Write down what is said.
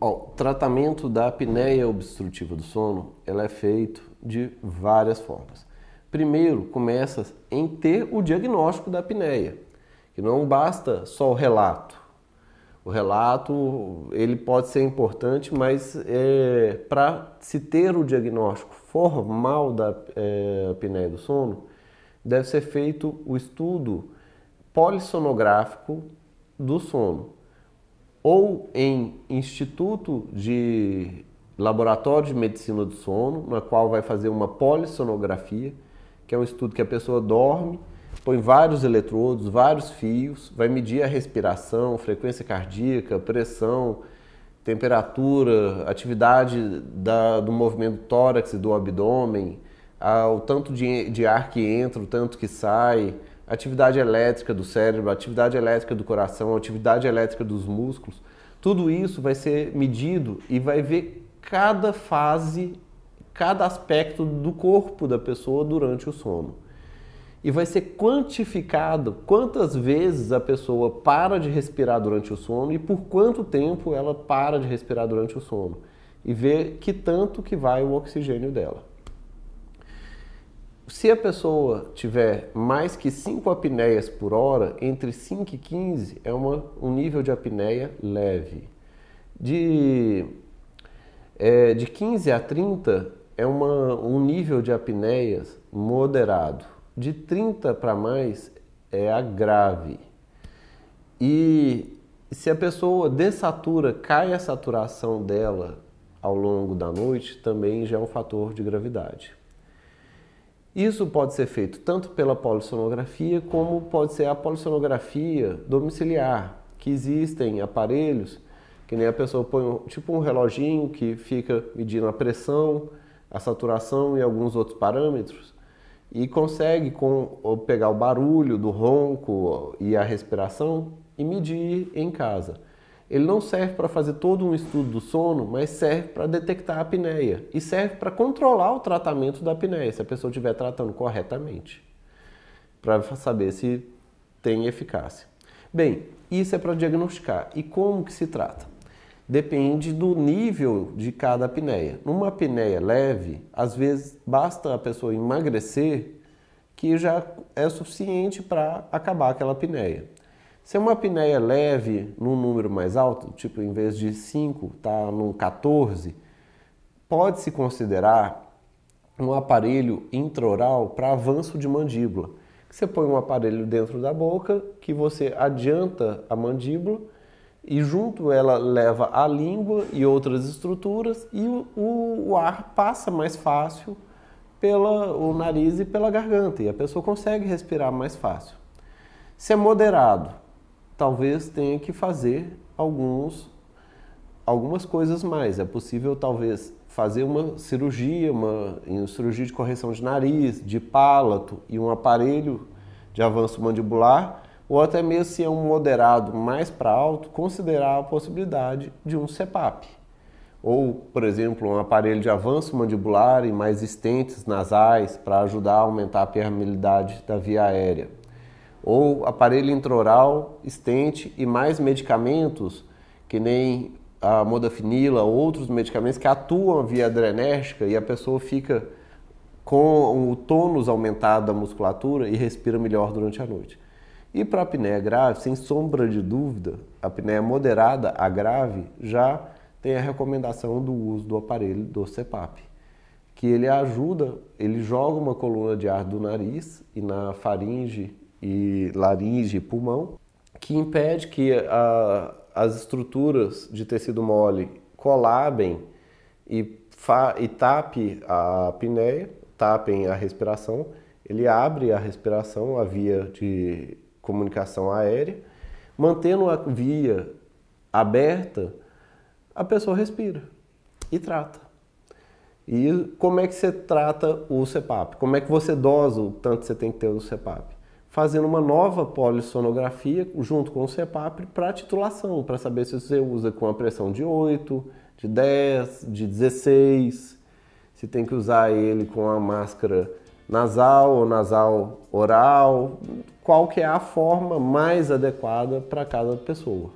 O tratamento da apneia obstrutiva do sono, ela é feito de várias formas. Primeiro, começa em ter o diagnóstico da apneia, que não basta só o relato. O relato ele pode ser importante, mas é, para se ter o diagnóstico formal da é, apneia do sono, deve ser feito o estudo polissonográfico do sono, ou em instituto de laboratório de medicina do sono, na qual vai fazer uma polissonografia, que é um estudo que a pessoa dorme, põe vários eletrodos, vários fios, vai medir a respiração, frequência cardíaca, pressão, temperatura, atividade da, do movimento tórax e do abdômen, o tanto de, de ar que entra, o tanto que sai, atividade elétrica do cérebro, atividade elétrica do coração, atividade elétrica dos músculos. Tudo isso vai ser medido e vai ver cada fase, cada aspecto do corpo da pessoa durante o sono. E vai ser quantificado quantas vezes a pessoa para de respirar durante o sono e por quanto tempo ela para de respirar durante o sono. E ver que tanto que vai o oxigênio dela. Se a pessoa tiver mais que 5 apneias por hora, entre 5 e 15 é uma, um nível de apneia leve. De, é, de 15 a 30 é uma, um nível de apneias moderado. De 30 para mais é a grave. E se a pessoa dessatura, cai a saturação dela ao longo da noite, também já é um fator de gravidade. Isso pode ser feito tanto pela polissonografia como pode ser a polissonografia domiciliar, que existem aparelhos que nem a pessoa põe tipo um reloginho que fica medindo a pressão, a saturação e alguns outros parâmetros e consegue com, pegar o barulho do ronco e a respiração e medir em casa. Ele não serve para fazer todo um estudo do sono, mas serve para detectar a apneia e serve para controlar o tratamento da apneia, se a pessoa estiver tratando corretamente, para saber se tem eficácia. Bem, isso é para diagnosticar. E como que se trata? Depende do nível de cada apneia. Numa apneia leve, às vezes basta a pessoa emagrecer que já é suficiente para acabar aquela apneia. Se é uma apneia leve num número mais alto, tipo em vez de 5 está num 14, pode-se considerar um aparelho intraoral para avanço de mandíbula. Você põe um aparelho dentro da boca que você adianta a mandíbula e junto ela leva a língua e outras estruturas e o, o, o ar passa mais fácil pelo nariz e pela garganta e a pessoa consegue respirar mais fácil. Se é moderado, talvez tenha que fazer alguns, algumas coisas mais. É possível, talvez, fazer uma cirurgia, uma, uma cirurgia de correção de nariz, de palato e um aparelho de avanço mandibular, ou até mesmo se é um moderado mais para alto, considerar a possibilidade de um CEPAP. Ou, por exemplo, um aparelho de avanço mandibular e mais estentes nasais para ajudar a aumentar a permeabilidade da via aérea ou aparelho intraoral, estente e mais medicamentos, que nem a modafinila ou outros medicamentos que atuam via adrenérgica e a pessoa fica com o tônus aumentado da musculatura e respira melhor durante a noite. E para a apneia grave, sem sombra de dúvida, a apneia moderada a grave já tem a recomendação do uso do aparelho do CPAP, que ele ajuda, ele joga uma coluna de ar do nariz e na faringe e laringe e pulmão, que impede que a, as estruturas de tecido mole colabem e, fa, e tape a apneia, tapem a respiração. Ele abre a respiração, a via de comunicação aérea, mantendo a via aberta, a pessoa respira e trata. E como é que você trata o CPAP? Como é que você dosa o tanto que você tem que ter do CPAP? Fazendo uma nova polissonografia junto com o CEPAP para titulação, para saber se você usa com a pressão de 8, de 10, de 16, se tem que usar ele com a máscara nasal ou nasal oral, qual que é a forma mais adequada para cada pessoa.